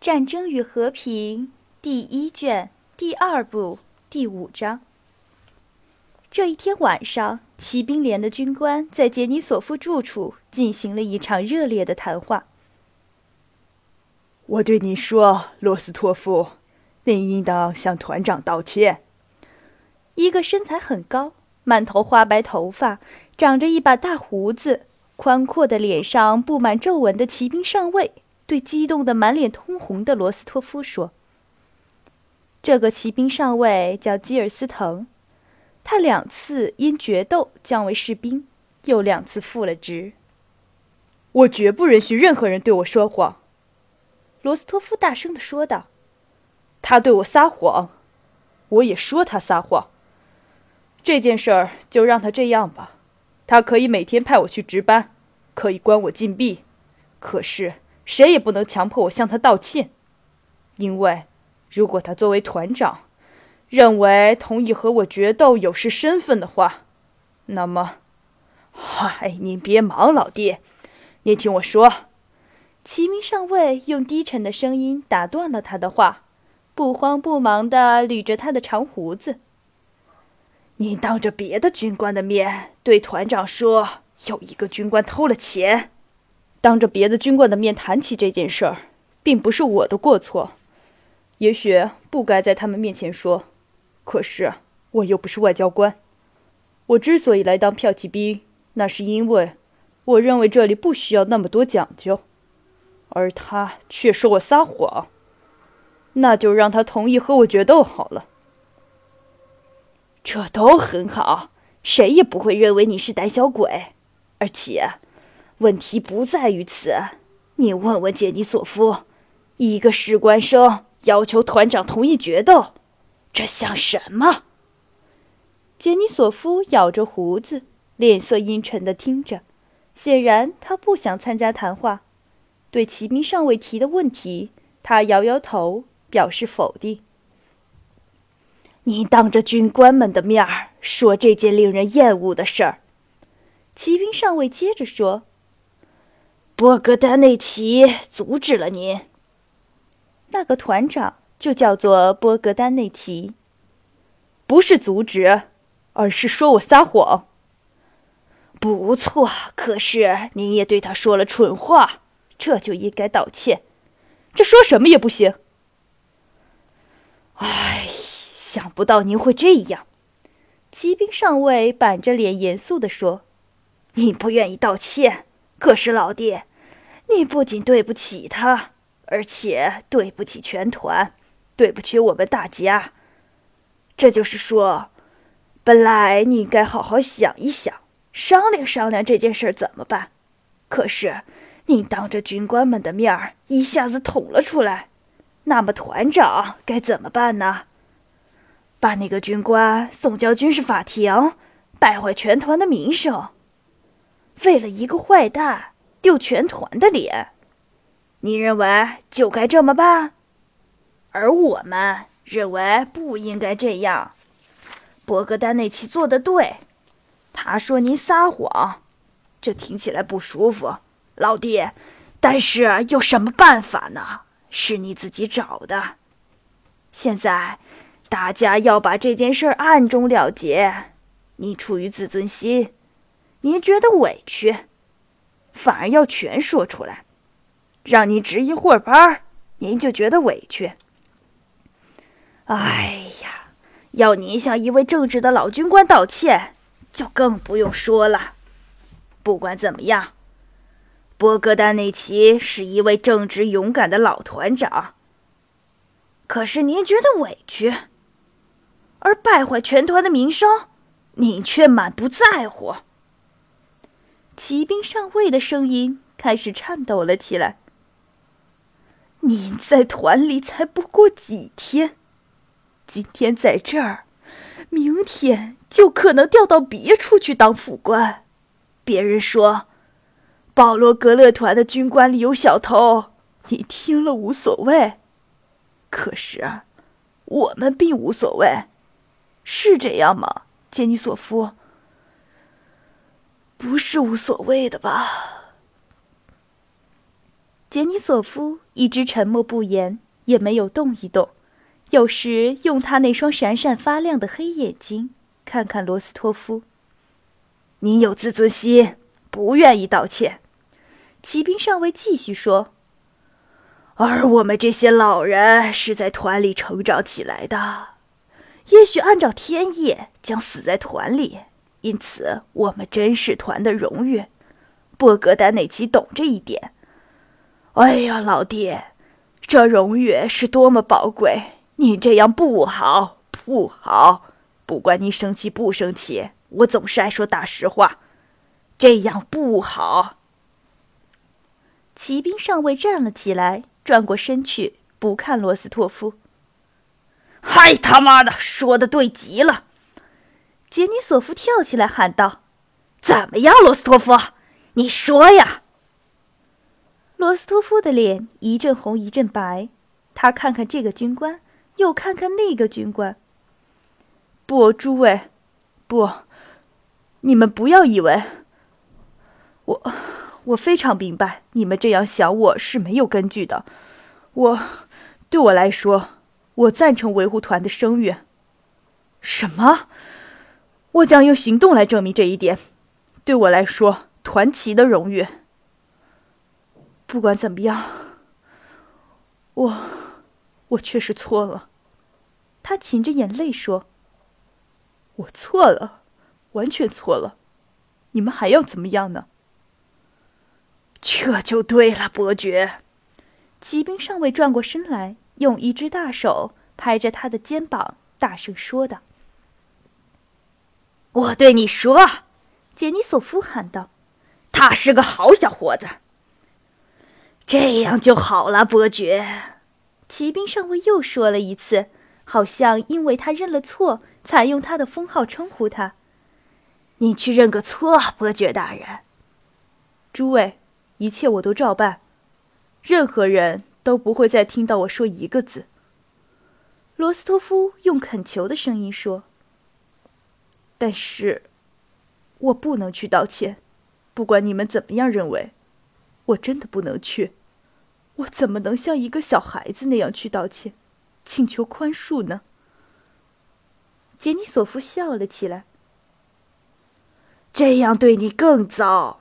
战争与和平》第一卷第二部第五章。这一天晚上，骑兵连的军官在杰尼索夫住处进行了一场热烈的谈话。我对你说，罗斯托夫，你应当向团长道歉。一个身材很高、满头花白头发、长着一把大胡子、宽阔的脸上布满皱纹的骑兵上尉，对激动的满脸通红的罗斯托夫说：“这个骑兵上尉叫基尔斯滕。”他两次因决斗降为士兵，又两次复了职。我绝不允许任何人对我说谎。”罗斯托夫大声的说道。“他对我撒谎，我也说他撒谎。这件事儿就让他这样吧。他可以每天派我去值班，可以关我禁闭，可是谁也不能强迫我向他道歉，因为如果他作为团长。”认为同意和我决斗有失身份的话，那么，嗨，您别忙，老弟，您听我说。齐明上尉用低沉的声音打断了他的话，不慌不忙地捋着他的长胡子。您当着别的军官的面对团长说有一个军官偷了钱，当着别的军官的面谈起这件事儿，并不是我的过错，也许不该在他们面前说。可是我又不是外交官，我之所以来当骠骑兵，那是因为我认为这里不需要那么多讲究，而他却说我撒谎，那就让他同意和我决斗好了。这都很好，谁也不会认为你是胆小鬼，而且问题不在于此。你问问杰尼索夫，一个士官生要求团长同意决斗。这像什么？杰尼索夫咬着胡子，脸色阴沉的听着，显然他不想参加谈话。对骑兵上尉提的问题，他摇摇头，表示否定。你当着军官们的面儿说这件令人厌恶的事儿，骑兵上尉接着说：“波格丹内奇阻止了您。”那个团长。就叫做波格丹内奇，不是阻止，而是说我撒谎。不错，可是您也对他说了蠢话，这就应该道歉。这说什么也不行。哎，想不到您会这样。骑兵上尉板着脸严肃地说：“你不愿意道歉，可是老弟，你不仅对不起他，而且对不起全团。”对不起，我们大家。这就是说，本来你应该好好想一想，商量商量这件事怎么办。可是，你当着军官们的面儿一下子捅了出来，那么团长该怎么办呢？把那个军官送交军事法庭，败坏全团的名声。为了一个坏蛋丢全团的脸，你认为就该这么办？而我们认为不应该这样。博格丹内奇做的对，他说您撒谎，这听起来不舒服，老弟。但是有什么办法呢？是你自己找的。现在大家要把这件事暗中了结。你出于自尊心，您觉得委屈，反而要全说出来。让您值一会儿班，您就觉得委屈。哎呀，要您向一位正直的老军官道歉，就更不用说了。不管怎么样，波格丹内奇是一位正直勇敢的老团长。可是您觉得委屈，而败坏全团的名声，您却满不在乎。骑兵上尉的声音开始颤抖了起来。您在团里才不过几天。今天在这儿，明天就可能调到别处去当副官。别人说，保罗格勒团的军官里有小偷，你听了无所谓。可是，我们并无所谓，是这样吗，杰尼索夫？不是无所谓的吧？杰尼索夫一直沉默不言，也没有动一动，有时用他那双闪闪发亮的黑眼睛看看罗斯托夫。你有自尊心，不愿意道歉。骑兵上尉继续说：“而我们这些老人是在团里成长起来的，也许按照天意将死在团里，因此我们真是团的荣誉。波格丹内奇懂这一点。”哎呀，老弟，这荣誉是多么宝贵！你这样不好，不好。不管你生气不生气，我总是爱说大实话，这样不好。骑兵上尉站了起来，转过身去，不看罗斯托夫。嗨他妈的，说的对极了！杰尼索夫跳起来喊道：“怎么样，罗斯托夫？你说呀！”罗斯托夫的脸一阵红一阵白，他看看这个军官，又看看那个军官。不，诸位，不，你们不要以为我，我非常明白你们这样想我是没有根据的。我，对我来说，我赞成维护团的声誉。什么？我将用行动来证明这一点。对我来说，团旗的荣誉。不管怎么样，我，我确实错了。他噙着眼泪说：“我错了，完全错了。你们还要怎么样呢？”这就对了，伯爵。骑兵上尉转过身来，用一只大手拍着他的肩膀，大声说道：“我对你说。”杰尼索夫喊道：“他是个好小伙子。”这样就好了，伯爵。骑兵上尉又说了一次，好像因为他认了错，才用他的封号称呼他。你去认个错，伯爵大人。诸位，一切我都照办，任何人都不会再听到我说一个字。罗斯托夫用恳求的声音说：“但是，我不能去道歉，不管你们怎么样认为，我真的不能去。”我怎么能像一个小孩子那样去道歉，请求宽恕呢？杰尼索夫笑了起来。这样对你更糟，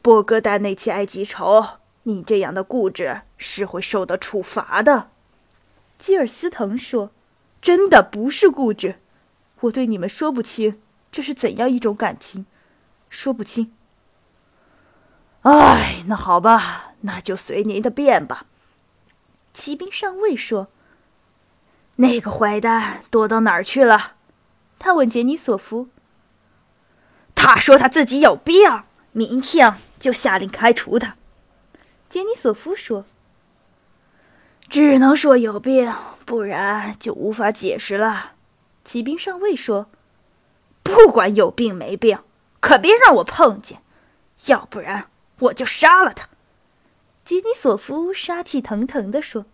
波哥丹内奇埃记仇，你这样的固执是会受到处罚的。基尔斯滕说：“真的不是固执，我对你们说不清这是怎样一种感情，说不清。”哎，那好吧。那就随您的便吧。”骑兵上尉说。“那个坏蛋躲到哪儿去了？”他问杰尼索夫。“他说他自己有病，明天就下令开除他。”杰尼索夫说。“只能说有病，不然就无法解释了。”骑兵上尉说。“不管有病没病，可别让我碰见，要不然我就杀了他。”吉尼索夫杀气腾腾地说：“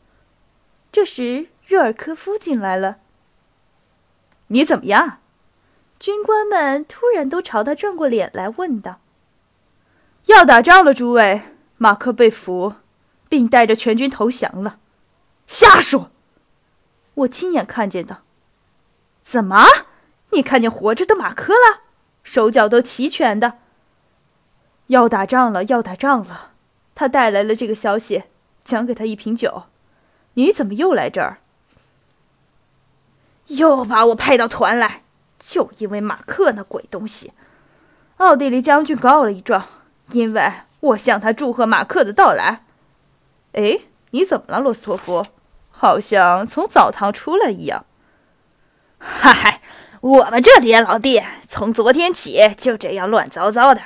这时，热尔科夫进来了。你怎么样？”军官们突然都朝他转过脸来，问道：“要打仗了，诸位！马克被俘，并带着全军投降了。”瞎说！我亲眼看见的。怎么？你看见活着的马克了？手脚都齐全的。要打仗了！要打仗了！他带来了这个消息，奖给他一瓶酒。你怎么又来这儿？又把我派到团来，就因为马克那鬼东西。奥地利将军告了一状，因为我向他祝贺马克的到来。哎，你怎么了，罗斯托夫？好像从澡堂出来一样。嗨，我们这里老弟从昨天起就这样乱糟糟的。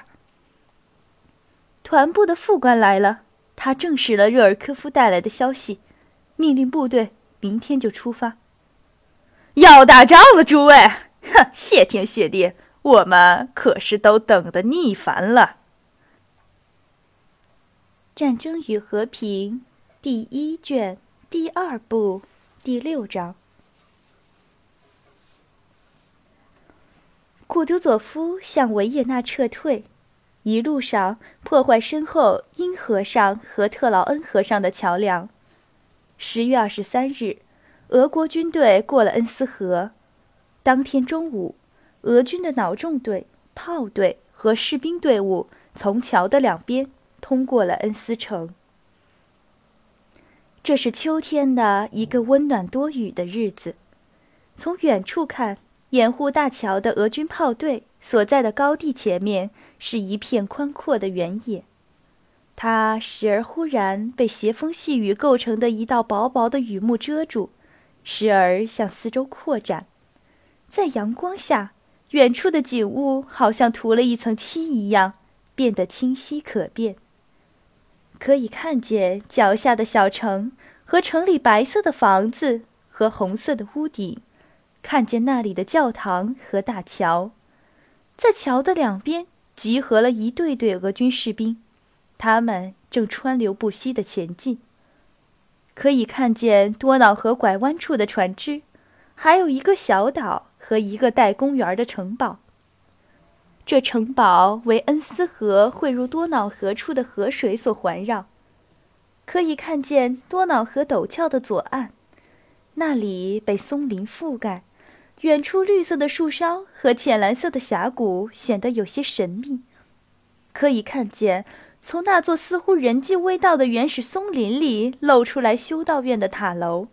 团部的副官来了，他证实了热尔科夫带来的消息，命令部队明天就出发。要打仗了，诸位！哼，谢天谢地，我们可是都等得腻烦了。《战争与和平》第一卷第二部第六章。库图佐夫向维也纳撤退。一路上破坏身后因和尚和特劳恩和尚的桥梁。十月二十三日，俄国军队过了恩斯河。当天中午，俄军的脑重队、炮队和士兵队伍从桥的两边通过了恩斯城。这是秋天的一个温暖多雨的日子。从远处看，掩护大桥的俄军炮队所在的高地前面是一片宽阔的原野，它时而忽然被斜风细雨构成的一道薄薄的雨幕遮住，时而向四周扩展。在阳光下，远处的景物好像涂了一层漆一样，变得清晰可辨。可以看见脚下的小城和城里白色的房子和红色的屋顶。看见那里的教堂和大桥，在桥的两边集合了一队队俄军士兵，他们正川流不息地前进。可以看见多瑙河拐弯处的船只，还有一个小岛和一个带公园的城堡。这城堡为恩斯河汇入多瑙河处的河水所环绕。可以看见多瑙河陡峭的左岸，那里被松林覆盖。远处绿色的树梢和浅蓝色的峡谷显得有些神秘，可以看见从那座似乎人迹未到的原始松林里露出来修道院的塔楼。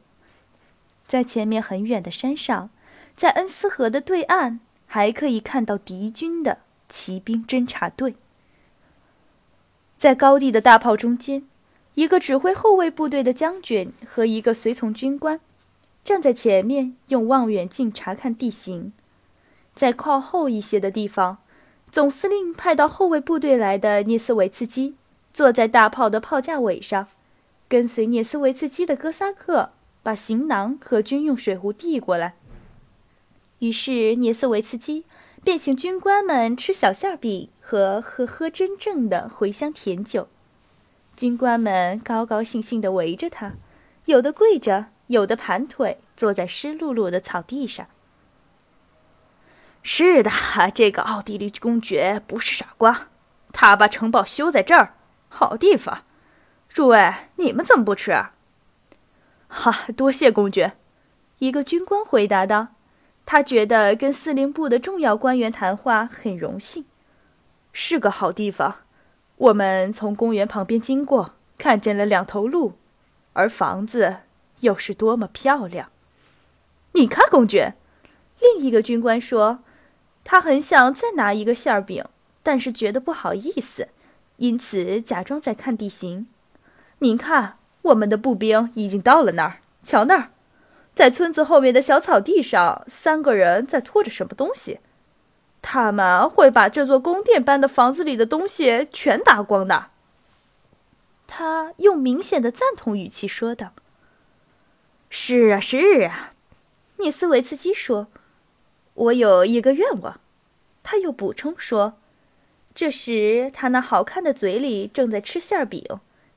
在前面很远的山上，在恩斯河的对岸，还可以看到敌军的骑兵侦察队。在高地的大炮中间，一个指挥后卫部队的将军和一个随从军官。站在前面，用望远镜查看地形。在靠后一些的地方，总司令派到后卫部队来的涅斯维茨基坐在大炮的炮架尾上，跟随涅斯维茨基的哥萨克把行囊和军用水壶递过来。于是涅斯维茨基便请军官们吃小馅饼和喝喝真正的茴香甜酒。军官们高高兴兴地围着他，有的跪着。有的盘腿坐在湿漉漉的草地上。是的，这个奥地利公爵不是傻瓜，他把城堡修在这儿，好地方。诸位，你们怎么不吃？哈，多谢公爵。一个军官回答道：“他觉得跟司令部的重要官员谈话很荣幸，是个好地方。我们从公园旁边经过，看见了两头鹿，而房子。”又是多么漂亮！你看，公爵。另一个军官说，他很想再拿一个馅饼，但是觉得不好意思，因此假装在看地形。您看，我们的步兵已经到了那儿。瞧那儿，在村子后面的小草地上，三个人在拖着什么东西。他们会把这座宫殿般的房子里的东西全打光的。他用明显的赞同语气说道。是啊，是啊，涅斯维茨基说：“我有一个愿望。”他又补充说：“这时他那好看的嘴里正在吃馅饼，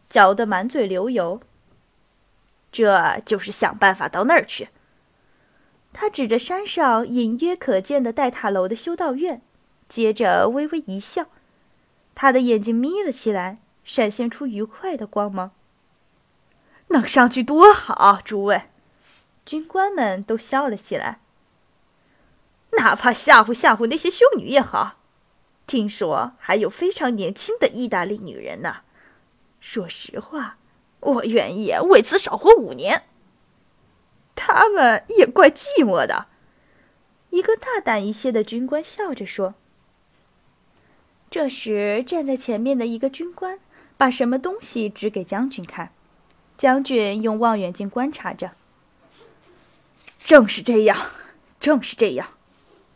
嚼得满嘴流油。这就是想办法到那儿去。”他指着山上隐约可见的带塔楼的修道院，接着微微一笑，他的眼睛眯了起来，闪现出愉快的光芒。能上去多好，诸位！军官们都笑了起来。哪怕吓唬吓唬那些修女也好。听说还有非常年轻的意大利女人呢。说实话，我愿意为此少活五年。他们也怪寂寞的。一个大胆一些的军官笑着说。这时，站在前面的一个军官把什么东西指给将军看。将军用望远镜观察着。正是这样，正是这样。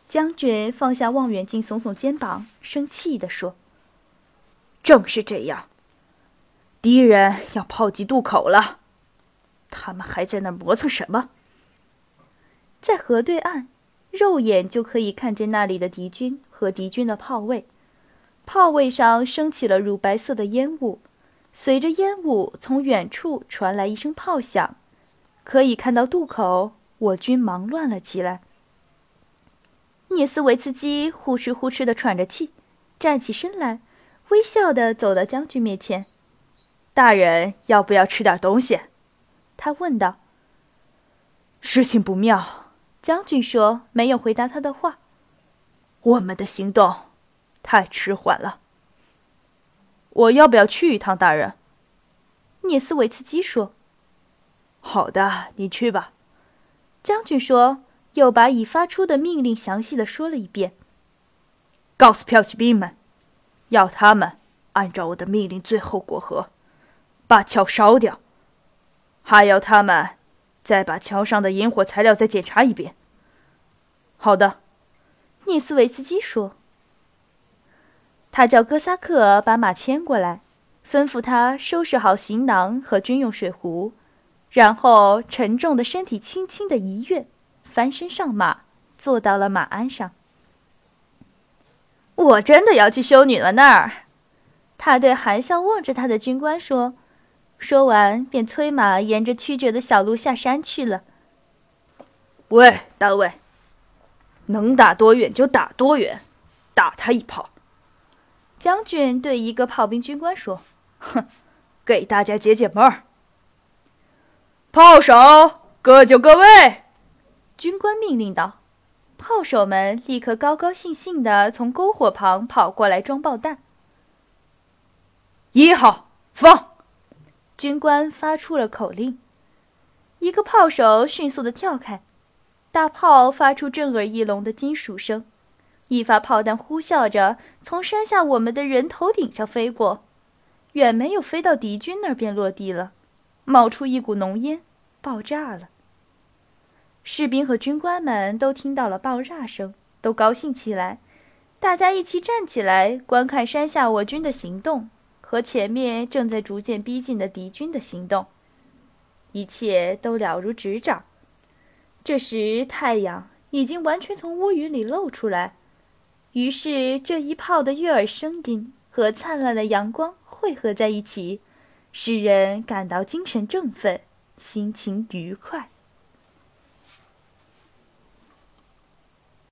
将军放下望远镜，耸耸肩膀，生气地说：“正是这样，敌人要炮击渡口了。他们还在那磨蹭什么？在河对岸，肉眼就可以看见那里的敌军和敌军的炮位，炮位上升起了乳白色的烟雾。”随着烟雾从远处传来一声炮响，可以看到渡口，我军忙乱了起来。涅斯维茨基呼哧呼哧地喘着气，站起身来，微笑的走到将军面前。大人要不要吃点东西？他问道。事情不妙，将军说，没有回答他的话。我们的行动太迟缓了。我要不要去一趟，大人？聂斯维茨基说。好的，你去吧。将军说，又把已发出的命令详细的说了一遍。告诉骠骑兵们，要他们按照我的命令最后过河，把桥烧掉。还要他们再把桥上的引火材料再检查一遍。好的，聂斯维茨基说。他叫哥萨克把马牵过来，吩咐他收拾好行囊和军用水壶。然后，沉重的身体轻轻的一跃，翻身上马，坐到了马鞍上。我真的要去修女了那儿，他对含笑望着他的军官说。说完，便催马沿着曲折的小路下山去了。喂，大卫，能打多远就打多远，打他一炮。将军对一个炮兵军官说：“哼，给大家解解闷儿。”炮手各就各位，军官命令道。炮手们立刻高高兴兴地从篝火旁跑过来装爆弹。一号放，军官发出了口令。一个炮手迅速地跳开，大炮发出震耳欲聋的金属声，一发炮弹呼啸着从山下我们的人头顶上飞过，远没有飞到敌军那儿便落地了。冒出一股浓烟，爆炸了。士兵和军官们都听到了爆炸声，都高兴起来，大家一起站起来观看山下我军的行动和前面正在逐渐逼近的敌军的行动。一切都了如指掌。这时太阳已经完全从乌云里露出来，于是这一炮的悦耳声音和灿烂的阳光汇合在一起。使人感到精神振奋，心情愉快。